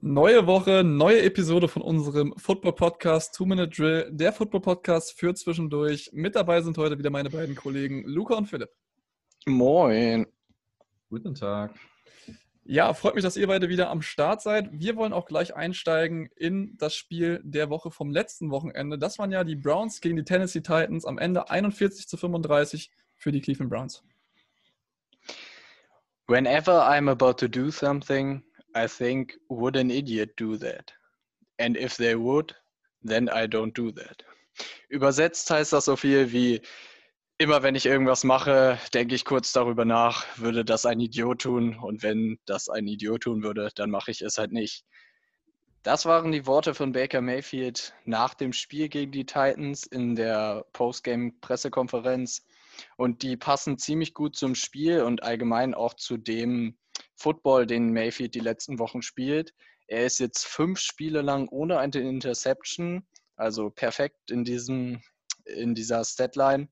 Neue Woche, neue Episode von unserem Football Podcast Two Minute Drill, der Football Podcast für zwischendurch. Mit dabei sind heute wieder meine beiden Kollegen Luca und Philipp. Moin. Guten Tag. Ja, freut mich, dass ihr beide wieder am Start seid. Wir wollen auch gleich einsteigen in das Spiel der Woche vom letzten Wochenende. Das waren ja die Browns gegen die Tennessee Titans am Ende 41 zu 35 für die Cleveland Browns. Whenever I'm about to do something, I think, would an idiot do that? And if they would, then I don't do that. Übersetzt heißt das so viel wie, immer wenn ich irgendwas mache, denke ich kurz darüber nach, würde das ein Idiot tun? Und wenn das ein Idiot tun würde, dann mache ich es halt nicht. Das waren die Worte von Baker Mayfield nach dem Spiel gegen die Titans in der Postgame-Pressekonferenz. Und die passen ziemlich gut zum Spiel und allgemein auch zu dem, Football, den Mayfield die letzten Wochen spielt. Er ist jetzt fünf Spiele lang ohne eine Interception, also perfekt in, diesem, in dieser Statline.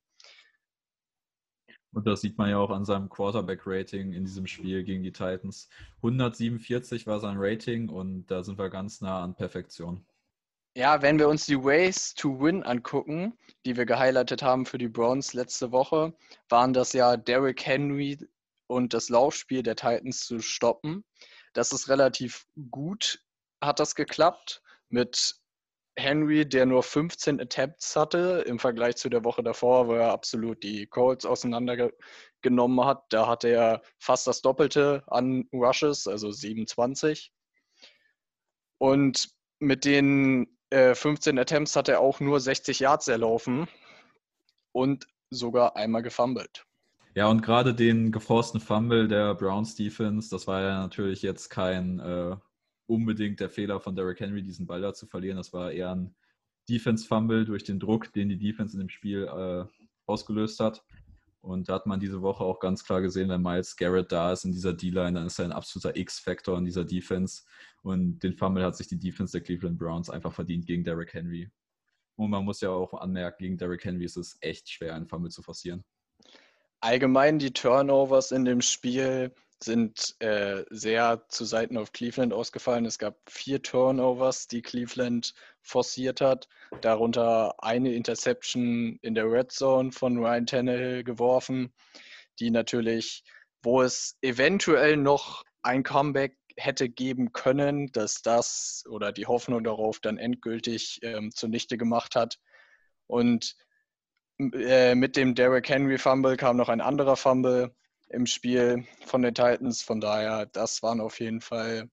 Und das sieht man ja auch an seinem Quarterback-Rating in diesem Spiel gegen die Titans. 147 war sein Rating und da sind wir ganz nah an Perfektion. Ja, wenn wir uns die Ways to Win angucken, die wir gehighlightet haben für die Browns letzte Woche, waren das ja Derrick Henry und das Laufspiel der Titans zu stoppen. Das ist relativ gut, hat das geklappt mit Henry, der nur 15 Attempts hatte im Vergleich zu der Woche davor, wo er absolut die Colts auseinandergenommen hat. Da hatte er fast das Doppelte an Rushes, also 27. Und mit den äh, 15 Attempts hat er auch nur 60 Yards erlaufen und sogar einmal gefummelt. Ja, und gerade den geforsten Fumble der Browns Defense, das war ja natürlich jetzt kein äh, unbedingt der Fehler von Derrick Henry, diesen Ball da zu verlieren. Das war eher ein Defense-Fumble durch den Druck, den die Defense in dem Spiel äh, ausgelöst hat. Und da hat man diese Woche auch ganz klar gesehen, wenn Miles Garrett da ist in dieser D-Line, dann ist er ein absoluter X-Faktor in dieser Defense. Und den Fumble hat sich die Defense der Cleveland Browns einfach verdient gegen Derrick Henry. Und man muss ja auch anmerken, gegen Derrick Henry ist es echt schwer, einen Fumble zu forcieren allgemein die Turnovers in dem Spiel sind äh, sehr zu Seiten auf Cleveland ausgefallen. Es gab vier Turnovers, die Cleveland forciert hat, darunter eine Interception in der Red Zone von Ryan Tannehill geworfen, die natürlich, wo es eventuell noch ein Comeback hätte geben können, dass das oder die Hoffnung darauf dann endgültig ähm, zunichte gemacht hat. Und äh, mit dem Derrick Henry Fumble kam noch ein anderer Fumble im Spiel von den Titans. Von daher, das waren auf jeden Fall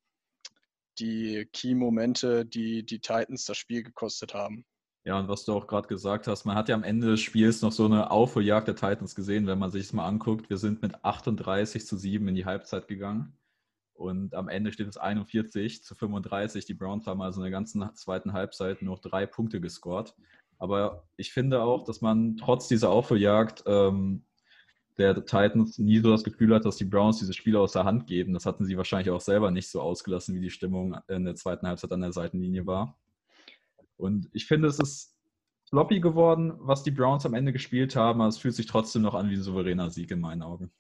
die Key-Momente, die die Titans das Spiel gekostet haben. Ja, und was du auch gerade gesagt hast, man hat ja am Ende des Spiels noch so eine Aufholjagd der Titans gesehen, wenn man sich es mal anguckt. Wir sind mit 38 zu 7 in die Halbzeit gegangen. Und am Ende steht es 41 zu 35. Die Browns haben also in der ganzen zweiten Halbzeit noch drei Punkte gescored. Aber ich finde auch, dass man trotz dieser Aufholjagd ähm, der Titans nie so das Gefühl hat, dass die Browns diese Spiele aus der Hand geben. Das hatten sie wahrscheinlich auch selber nicht so ausgelassen, wie die Stimmung in der zweiten Halbzeit an der Seitenlinie war. Und ich finde, es ist floppy geworden, was die Browns am Ende gespielt haben, aber es fühlt sich trotzdem noch an wie ein souveräner Sieg in meinen Augen.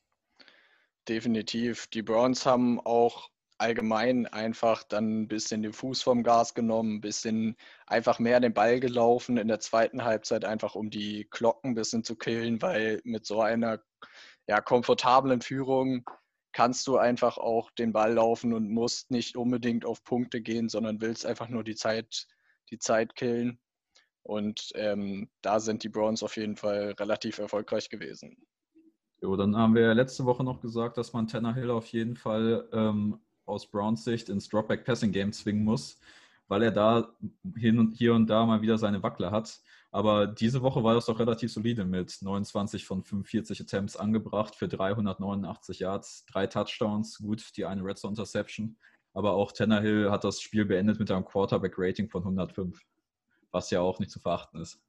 Definitiv. Die Browns haben auch allgemein einfach dann ein bisschen den Fuß vom Gas genommen, ein bisschen einfach mehr den Ball gelaufen in der zweiten Halbzeit, einfach um die Glocken ein bisschen zu killen, weil mit so einer ja, komfortablen Führung kannst du einfach auch den Ball laufen und musst nicht unbedingt auf Punkte gehen, sondern willst einfach nur die Zeit, die Zeit killen. Und ähm, da sind die Browns auf jeden Fall relativ erfolgreich gewesen. Jo, dann haben wir letzte Woche noch gesagt, dass man Tanner Hill auf jeden Fall ähm, aus Browns Sicht ins Dropback Passing Game zwingen muss, weil er da hin und hier und da mal wieder seine Wackler hat. Aber diese Woche war das doch relativ solide mit 29 von 45 Attempts angebracht für 389 Yards, drei Touchdowns, gut, die eine Red Zone Interception. Aber auch Tannehill hat das Spiel beendet mit einem Quarterback-Rating von 105, was ja auch nicht zu verachten ist.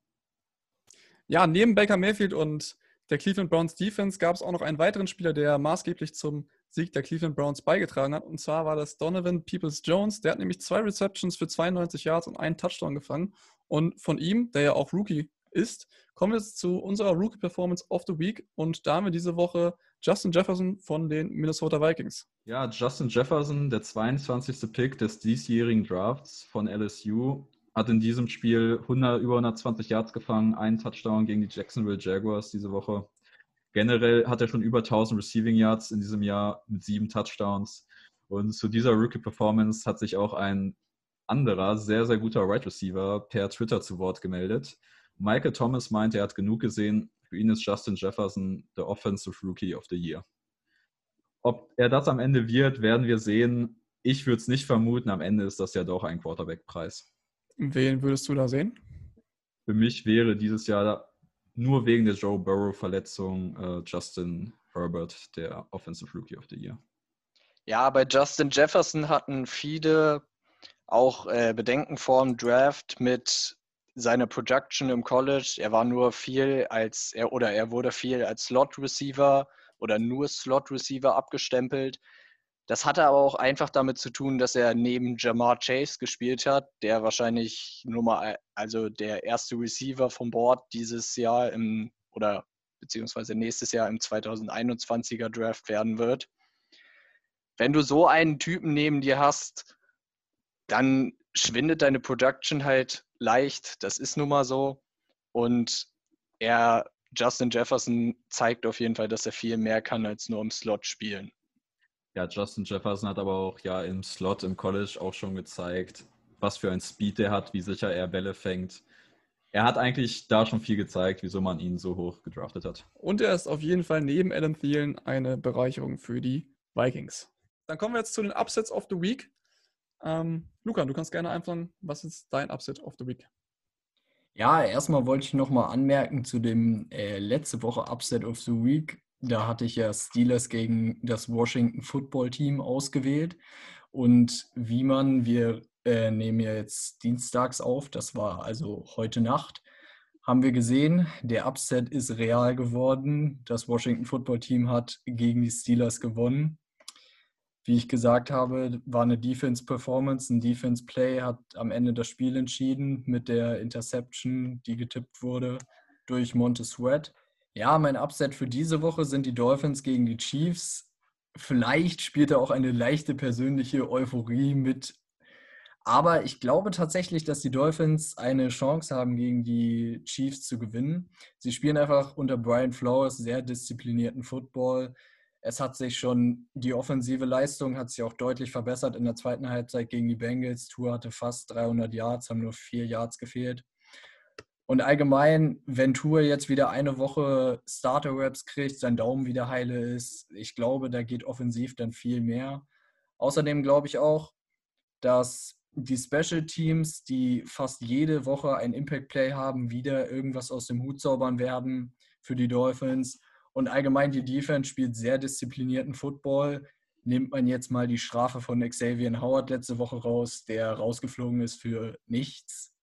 Ja, neben Baker Mayfield und der Cleveland Browns Defense gab es auch noch einen weiteren Spieler, der maßgeblich zum Sieg der Cleveland Browns beigetragen hat. Und zwar war das Donovan Peoples Jones. Der hat nämlich zwei Receptions für 92 Yards und einen Touchdown gefangen. Und von ihm, der ja auch Rookie ist, kommen wir jetzt zu unserer Rookie Performance of the Week. Und da haben wir diese Woche Justin Jefferson von den Minnesota Vikings. Ja, Justin Jefferson, der 22. Pick des diesjährigen Drafts von LSU, hat in diesem Spiel 100, über 120 Yards gefangen, einen Touchdown gegen die Jacksonville Jaguars diese Woche. Generell hat er schon über 1000 Receiving Yards in diesem Jahr mit sieben Touchdowns. Und zu dieser Rookie-Performance hat sich auch ein anderer, sehr, sehr guter Wide right Receiver per Twitter zu Wort gemeldet. Michael Thomas meint, er hat genug gesehen. Für ihn ist Justin Jefferson der Offensive Rookie of the Year. Ob er das am Ende wird, werden wir sehen. Ich würde es nicht vermuten. Am Ende ist das ja doch ein Quarterback-Preis. Wen würdest du da sehen? Für mich wäre dieses Jahr nur wegen der Joe Burrow-Verletzung äh, Justin Herbert der Offensive Rookie of the Year. Ja, bei Justin Jefferson hatten viele auch äh, Bedenken vor dem Draft mit seiner Production im College. Er war nur viel als er oder er wurde viel als Slot Receiver oder nur Slot Receiver abgestempelt. Das hatte aber auch einfach damit zu tun, dass er neben Jamar Chase gespielt hat, der wahrscheinlich Nummer, also der erste Receiver vom Board dieses Jahr im oder beziehungsweise nächstes Jahr im 2021er Draft werden wird. Wenn du so einen Typen neben dir hast, dann schwindet deine Production halt leicht. Das ist nun mal so. Und er, Justin Jefferson, zeigt auf jeden Fall, dass er viel mehr kann als nur im Slot spielen. Ja, Justin Jefferson hat aber auch ja im Slot im College auch schon gezeigt, was für ein Speed er hat, wie sicher er Bälle fängt. Er hat eigentlich da schon viel gezeigt, wieso man ihn so hoch gedraftet hat. Und er ist auf jeden Fall neben Adam Thielen eine Bereicherung für die Vikings. Dann kommen wir jetzt zu den Upsets of the Week. Ähm, Luca, du kannst gerne anfangen. Was ist dein Upset of the Week? Ja, erstmal wollte ich nochmal anmerken zu dem äh, letzte Woche Upset of the Week. Da hatte ich ja Steelers gegen das Washington Football Team ausgewählt. Und wie man, wir äh, nehmen ja jetzt dienstags auf, das war also heute Nacht, haben wir gesehen, der Upset ist real geworden. Das Washington Football Team hat gegen die Steelers gewonnen wie ich gesagt habe, war eine Defense-Performance, ein Defense-Play, hat am Ende das Spiel entschieden mit der Interception, die getippt wurde durch Montez Sweat. Ja, mein Upset für diese Woche sind die Dolphins gegen die Chiefs. Vielleicht spielt da auch eine leichte persönliche Euphorie mit. Aber ich glaube tatsächlich, dass die Dolphins eine Chance haben, gegen die Chiefs zu gewinnen. Sie spielen einfach unter Brian Flowers sehr disziplinierten Football es hat sich schon, die offensive Leistung hat sich auch deutlich verbessert in der zweiten Halbzeit gegen die Bengals. Tour hatte fast 300 Yards, haben nur vier Yards gefehlt. Und allgemein, wenn Tour jetzt wieder eine Woche Starter-Raps kriegt, sein Daumen wieder heile ist, ich glaube, da geht offensiv dann viel mehr. Außerdem glaube ich auch, dass die Special Teams, die fast jede Woche ein Impact Play haben, wieder irgendwas aus dem Hut zaubern werden für die Dolphins. Und allgemein die Defense spielt sehr disziplinierten Football. Nimmt man jetzt mal die Strafe von Xavier Howard letzte Woche raus, der rausgeflogen ist für nichts.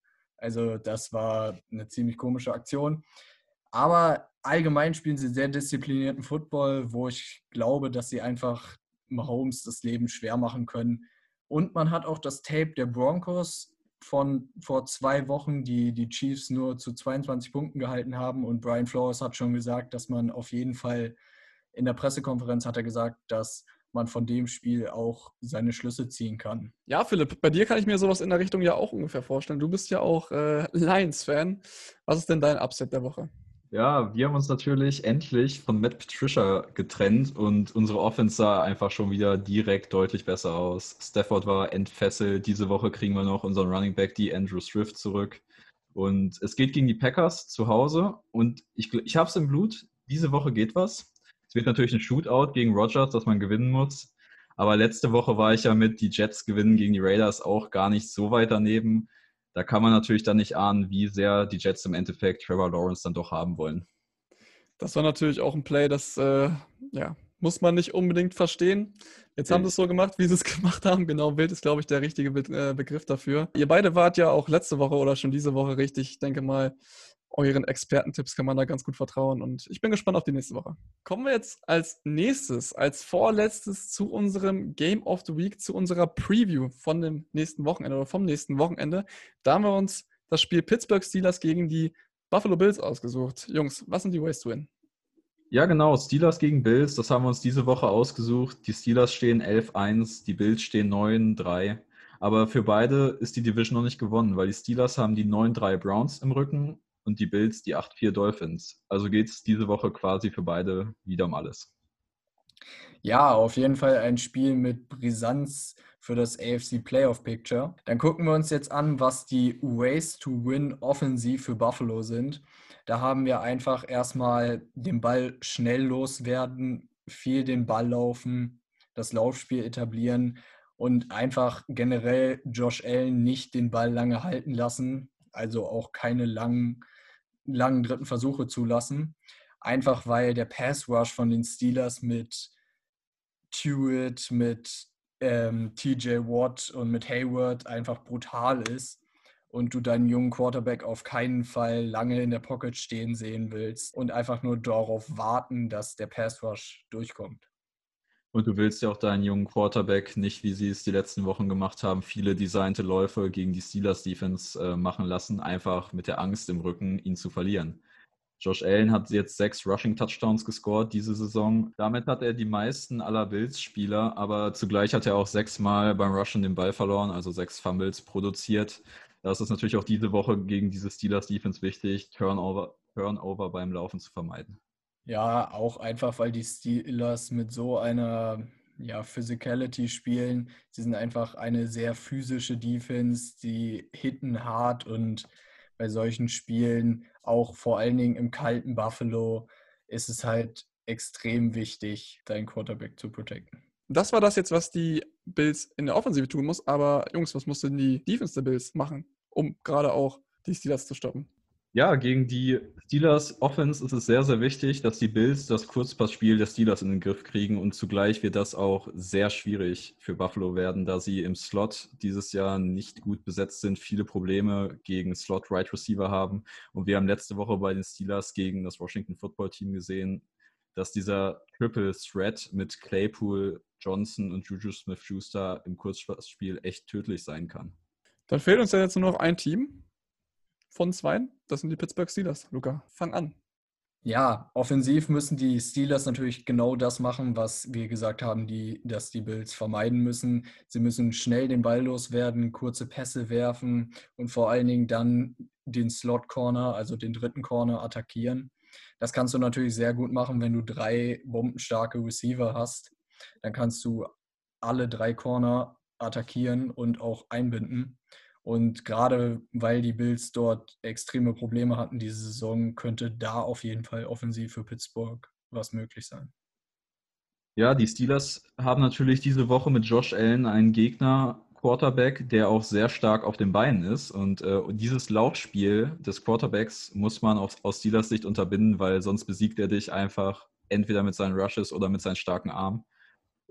Also das war eine ziemlich komische Aktion. Aber allgemein spielen sie sehr disziplinierten Football, wo ich glaube, dass sie einfach Mahomes das Leben schwer machen können. Und man hat auch das Tape der Broncos von vor zwei Wochen, die die Chiefs nur zu 22 Punkten gehalten haben. Und Brian Flores hat schon gesagt, dass man auf jeden Fall in der Pressekonferenz hat er gesagt, dass man von dem Spiel auch seine Schlüsse ziehen kann. Ja, Philipp, bei dir kann ich mir sowas in der Richtung ja auch ungefähr vorstellen. Du bist ja auch äh, Lions-Fan. Was ist denn dein Upset der Woche? Ja, wir haben uns natürlich endlich von Matt Patricia getrennt und unsere Offense sah einfach schon wieder direkt deutlich besser aus. Stafford war entfesselt. Diese Woche kriegen wir noch unseren Running Back, die Andrew Swift, zurück. Und es geht gegen die Packers zu Hause. Und ich, ich habe es im Blut. Diese Woche geht was. Es wird natürlich ein Shootout gegen Rogers, das man gewinnen muss. Aber letzte Woche war ich ja mit die Jets gewinnen gegen die Raiders auch gar nicht so weit daneben da kann man natürlich dann nicht ahnen, wie sehr die Jets im Endeffekt Trevor Lawrence dann doch haben wollen. Das war natürlich auch ein Play, das äh, ja, muss man nicht unbedingt verstehen. Jetzt ja. haben sie es so gemacht, wie sie es gemacht haben. Genau, wild ist, glaube ich, der richtige Be äh, Begriff dafür. Ihr beide wart ja auch letzte Woche oder schon diese Woche richtig, ich denke mal, euren Expertentipps kann man da ganz gut vertrauen und ich bin gespannt auf die nächste Woche. Kommen wir jetzt als nächstes, als vorletztes zu unserem Game of the Week, zu unserer Preview von dem nächsten Wochenende oder vom nächsten Wochenende. Da haben wir uns das Spiel Pittsburgh Steelers gegen die Buffalo Bills ausgesucht. Jungs, was sind die Ways to win? Ja, genau. Steelers gegen Bills, das haben wir uns diese Woche ausgesucht. Die Steelers stehen 11-1, die Bills stehen 9-3. Aber für beide ist die Division noch nicht gewonnen, weil die Steelers haben die 9-3 Browns im Rücken und die Bills die 8-4 Dolphins. Also geht es diese Woche quasi für beide wieder um alles. Ja, auf jeden Fall ein Spiel mit Brisanz für das AFC Playoff Picture. Dann gucken wir uns jetzt an, was die Ways to Win offensiv für Buffalo sind. Da haben wir einfach erstmal den Ball schnell loswerden, viel den Ball laufen, das Laufspiel etablieren und einfach generell Josh Allen nicht den Ball lange halten lassen, also auch keine langen, langen dritten Versuche zulassen. Einfach weil der Pass Rush von den Steelers mit Tuitt, mit ähm, TJ Watt und mit Hayward einfach brutal ist und du deinen jungen Quarterback auf keinen Fall lange in der Pocket stehen sehen willst und einfach nur darauf warten, dass der Pass Rush durchkommt. Und du willst ja auch deinen jungen Quarterback nicht, wie sie es die letzten Wochen gemacht haben, viele designte Läufe gegen die Steelers Defense äh, machen lassen, einfach mit der Angst im Rücken, ihn zu verlieren. Josh Allen hat jetzt sechs Rushing Touchdowns gescored diese Saison. Damit hat er die meisten aller Bills-Spieler, aber zugleich hat er auch sechsmal beim Rushen den Ball verloren, also sechs Fumbles produziert. Das ist natürlich auch diese Woche gegen diese Steelers Defense wichtig, Turnover, Turnover beim Laufen zu vermeiden. Ja, auch einfach, weil die Steelers mit so einer ja, Physicality spielen. Sie sind einfach eine sehr physische Defense, die hitten hart und bei solchen Spielen, auch vor allen Dingen im kalten Buffalo, ist es halt extrem wichtig, deinen Quarterback zu protecten. Das war das jetzt, was die Bills in der Offensive tun muss. Aber Jungs, was muss denn die Defense der Bills machen, um gerade auch die Steelers zu stoppen? Ja, gegen die Steelers Offense ist es sehr, sehr wichtig, dass die Bills das Kurzpassspiel der Steelers in den Griff kriegen und zugleich wird das auch sehr schwierig für Buffalo werden, da sie im Slot dieses Jahr nicht gut besetzt sind, viele Probleme gegen Slot Right Receiver haben und wir haben letzte Woche bei den Steelers gegen das Washington Football Team gesehen, dass dieser Triple Threat mit Claypool, Johnson und Juju Smith-Schuster im Kurzpassspiel echt tödlich sein kann. Dann fehlt uns ja jetzt nur noch ein Team von zwei. Das sind die Pittsburgh Steelers. Luca, fang an. Ja, offensiv müssen die Steelers natürlich genau das machen, was wir gesagt haben, die, dass die Bills vermeiden müssen. Sie müssen schnell den Ball loswerden, kurze Pässe werfen und vor allen Dingen dann den Slot Corner, also den dritten Corner, attackieren. Das kannst du natürlich sehr gut machen, wenn du drei bombenstarke Receiver hast. Dann kannst du alle drei Corner attackieren und auch einbinden. Und gerade weil die Bills dort extreme Probleme hatten diese Saison, könnte da auf jeden Fall offensiv für Pittsburgh was möglich sein. Ja, die Steelers haben natürlich diese Woche mit Josh Allen einen Gegner, Quarterback, der auch sehr stark auf den Beinen ist. Und äh, dieses Laufspiel des Quarterbacks muss man aus, aus Steelers Sicht unterbinden, weil sonst besiegt er dich einfach entweder mit seinen Rushes oder mit seinen starken Armen.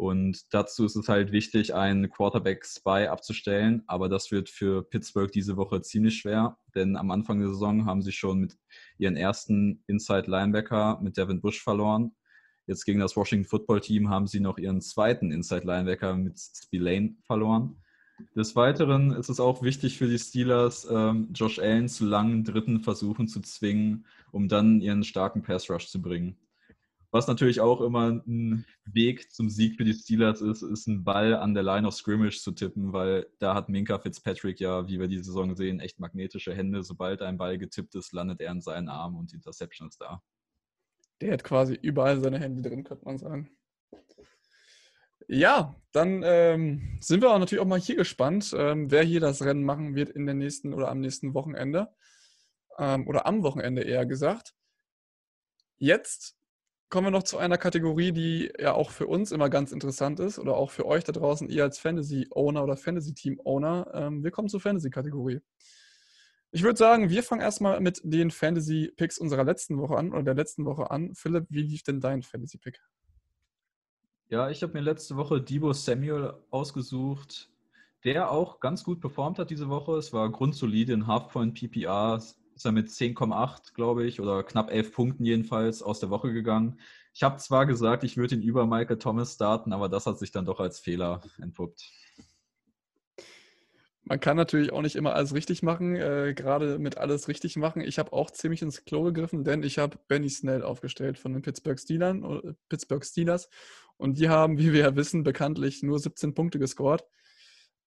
Und dazu ist es halt wichtig, einen Quarterback-Spy abzustellen. Aber das wird für Pittsburgh diese Woche ziemlich schwer, denn am Anfang der Saison haben sie schon mit ihren ersten Inside-Linebacker mit Devin Bush verloren. Jetzt gegen das Washington Football Team haben sie noch ihren zweiten Inside-Linebacker mit Spillane verloren. Des Weiteren ist es auch wichtig für die Steelers, ähm, Josh Allen zu langen dritten Versuchen zu zwingen, um dann ihren starken Pass-Rush zu bringen. Was natürlich auch immer ein Weg zum Sieg für die Steelers ist, ist ein Ball an der Line of Scrimmage zu tippen, weil da hat Minka Fitzpatrick ja, wie wir die Saison sehen, echt magnetische Hände. Sobald ein Ball getippt ist, landet er in seinen Armen und die Interception ist da. Der hat quasi überall seine Hände drin, könnte man sagen. Ja, dann ähm, sind wir auch natürlich auch mal hier gespannt, ähm, wer hier das Rennen machen wird in der nächsten oder am nächsten Wochenende. Ähm, oder am Wochenende eher gesagt. Jetzt kommen wir noch zu einer Kategorie, die ja auch für uns immer ganz interessant ist oder auch für euch da draußen, ihr als Fantasy-Owner oder Fantasy-Team-Owner. Ähm, willkommen zur Fantasy-Kategorie. Ich würde sagen, wir fangen erstmal mit den Fantasy-Picks unserer letzten Woche an oder der letzten Woche an. Philipp, wie lief denn dein Fantasy-Pick? Ja, ich habe mir letzte Woche Debo Samuel ausgesucht, der auch ganz gut performt hat diese Woche. Es war grundsolide in Halfpoint PPR, ist er mit 10,8, glaube ich, oder knapp 11 Punkten jedenfalls aus der Woche gegangen. Ich habe zwar gesagt, ich würde ihn über Michael Thomas starten, aber das hat sich dann doch als Fehler entpuppt. Man kann natürlich auch nicht immer alles richtig machen, äh, gerade mit alles richtig machen. Ich habe auch ziemlich ins Klo gegriffen, denn ich habe Benny Snell aufgestellt von den Pittsburgh Steelers, äh, Pittsburgh Steelers und die haben, wie wir ja wissen, bekanntlich nur 17 Punkte gescored.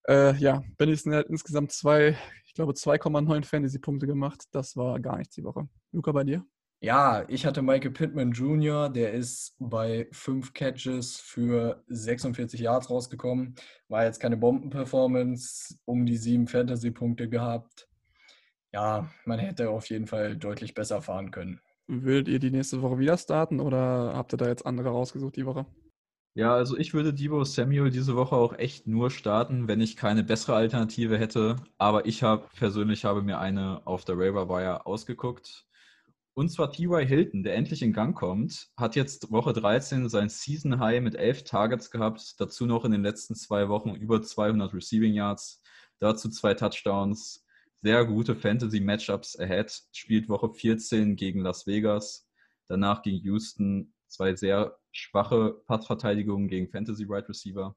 Äh, ja, Benny Snell hat insgesamt zwei, ich glaube 2,9 Fantasy-Punkte gemacht. Das war gar nichts die Woche. Luca, bei dir? Ja, ich hatte Michael Pittman Jr., der ist bei fünf Catches für 46 Yards rausgekommen. War jetzt keine Bombenperformance, um die sieben Fantasy-Punkte gehabt. Ja, man hätte auf jeden Fall deutlich besser fahren können. Würdet ihr die nächste Woche wieder starten oder habt ihr da jetzt andere rausgesucht die Woche? Ja, also ich würde Debo Samuel diese Woche auch echt nur starten, wenn ich keine bessere Alternative hätte. Aber ich habe persönlich habe mir eine auf der Waiver Wire ausgeguckt. Und zwar T.Y. Hilton, der endlich in Gang kommt, hat jetzt Woche 13 sein Season High mit 11 Targets gehabt, dazu noch in den letzten zwei Wochen über 200 Receiving Yards, dazu zwei Touchdowns, sehr gute Fantasy-Matchups ahead, spielt Woche 14 gegen Las Vegas, danach gegen Houston, zwei sehr schwache Passverteidigungen gegen Fantasy Wide Receiver.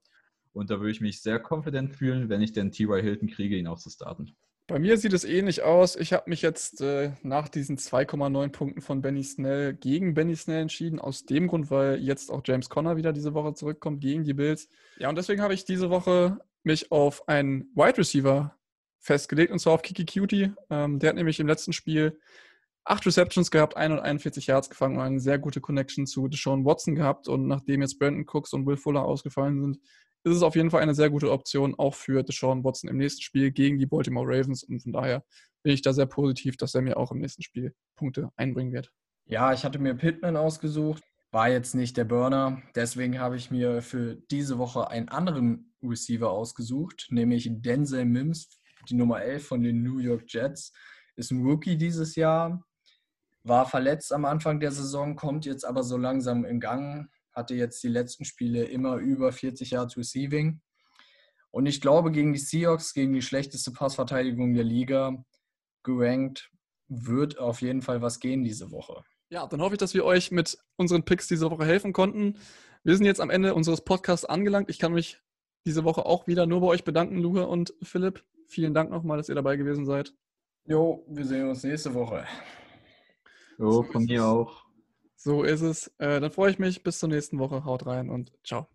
Und da würde ich mich sehr confident fühlen, wenn ich den T.Y. Hilton kriege, ihn auch zu starten. Bei mir sieht es ähnlich aus. Ich habe mich jetzt äh, nach diesen 2,9 Punkten von Benny Snell gegen Benny Snell entschieden. Aus dem Grund, weil jetzt auch James Conner wieder diese Woche zurückkommt gegen die Bills. Ja, und deswegen habe ich diese Woche mich auf einen Wide Receiver festgelegt und zwar auf Kiki Cutie. Ähm, der hat nämlich im letzten Spiel acht Receptions gehabt, 141 Yards gefangen und eine sehr gute Connection zu Deshaun Watson gehabt. Und nachdem jetzt Brandon Cooks und Will Fuller ausgefallen sind, ist es auf jeden Fall eine sehr gute Option, auch für Deshaun Watson im nächsten Spiel gegen die Baltimore Ravens. Und von daher bin ich da sehr positiv, dass er mir auch im nächsten Spiel Punkte einbringen wird. Ja, ich hatte mir Pittman ausgesucht, war jetzt nicht der Burner. Deswegen habe ich mir für diese Woche einen anderen Receiver ausgesucht, nämlich Denzel Mims, die Nummer 11 von den New York Jets. Ist ein Rookie dieses Jahr, war verletzt am Anfang der Saison, kommt jetzt aber so langsam in Gang, hatte jetzt die letzten Spiele immer über 40 Yards Receiving. Und ich glaube, gegen die Seahawks, gegen die schlechteste Passverteidigung der Liga, gerankt, wird auf jeden Fall was gehen diese Woche. Ja, dann hoffe ich, dass wir euch mit unseren Picks diese Woche helfen konnten. Wir sind jetzt am Ende unseres Podcasts angelangt. Ich kann mich diese Woche auch wieder nur bei euch bedanken, Luca und Philipp. Vielen Dank nochmal, dass ihr dabei gewesen seid. Jo, wir sehen uns nächste Woche. Jo, von mir auch. So ist es. Äh, dann freue ich mich. Bis zur nächsten Woche. Haut rein und ciao.